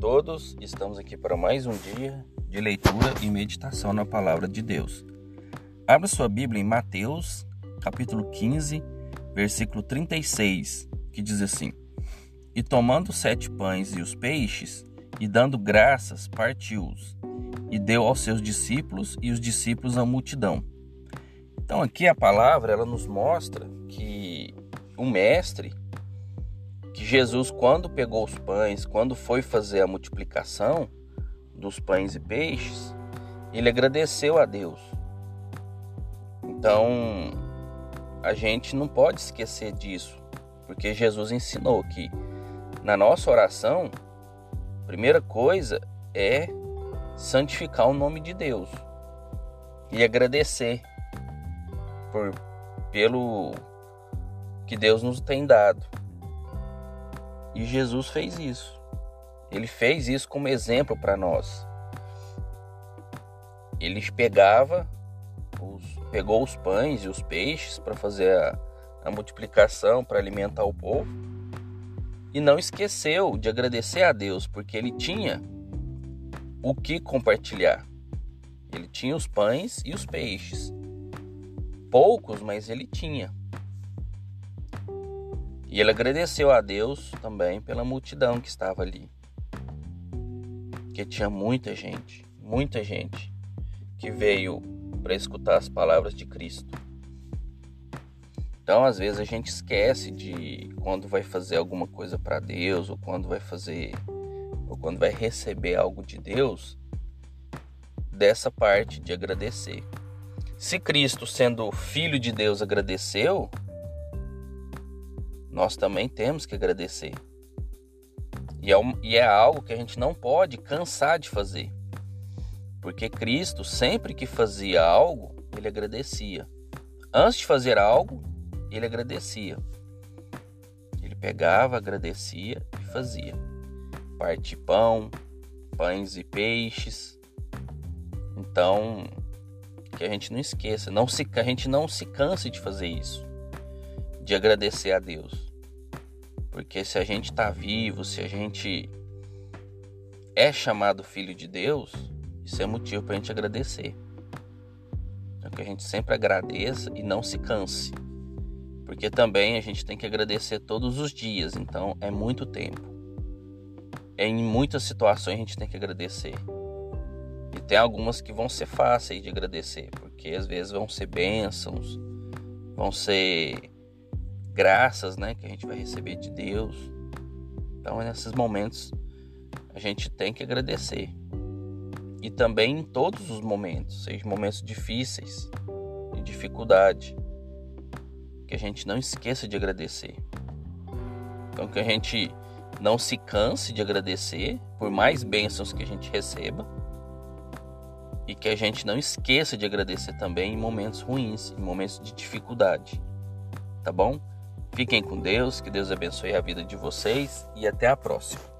todos, estamos aqui para mais um dia de leitura e meditação na palavra de Deus. Abra sua Bíblia em Mateus, capítulo 15, versículo 36, que diz assim: E tomando sete pães e os peixes, e dando graças, partiu-os, e deu aos seus discípulos e os discípulos à multidão. Então aqui a palavra ela nos mostra que o mestre que Jesus, quando pegou os pães, quando foi fazer a multiplicação dos pães e peixes, ele agradeceu a Deus. Então, a gente não pode esquecer disso, porque Jesus ensinou que na nossa oração, a primeira coisa é santificar o nome de Deus e agradecer por pelo que Deus nos tem dado. E Jesus fez isso. Ele fez isso como exemplo para nós. Ele pegava, os, pegou os pães e os peixes para fazer a, a multiplicação, para alimentar o povo. E não esqueceu de agradecer a Deus, porque ele tinha o que compartilhar. Ele tinha os pães e os peixes. Poucos, mas ele tinha. E ele agradeceu a Deus também pela multidão que estava ali. Que tinha muita gente, muita gente que veio para escutar as palavras de Cristo. Então, às vezes a gente esquece de quando vai fazer alguma coisa para Deus ou quando vai fazer ou quando vai receber algo de Deus, dessa parte de agradecer. Se Cristo, sendo filho de Deus, agradeceu, nós também temos que agradecer. E é, e é algo que a gente não pode cansar de fazer. Porque Cristo, sempre que fazia algo, ele agradecia. Antes de fazer algo, ele agradecia. Ele pegava, agradecia e fazia. Parte pão, pães e peixes. Então, que a gente não esqueça, não se, que a gente não se canse de fazer isso de agradecer a Deus. Porque se a gente está vivo, se a gente é chamado filho de Deus, isso é motivo para a gente agradecer. Então que a gente sempre agradeça e não se canse. Porque também a gente tem que agradecer todos os dias, então é muito tempo. Em muitas situações a gente tem que agradecer. E tem algumas que vão ser fáceis de agradecer, porque às vezes vão ser bênçãos, vão ser graças, né, que a gente vai receber de Deus. Então, nesses momentos a gente tem que agradecer. E também em todos os momentos, seja momentos difíceis, de dificuldade, que a gente não esqueça de agradecer. Então que a gente não se canse de agradecer por mais bênçãos que a gente receba e que a gente não esqueça de agradecer também em momentos ruins, em momentos de dificuldade. Tá bom? Fiquem com Deus, que Deus abençoe a vida de vocês e até a próxima.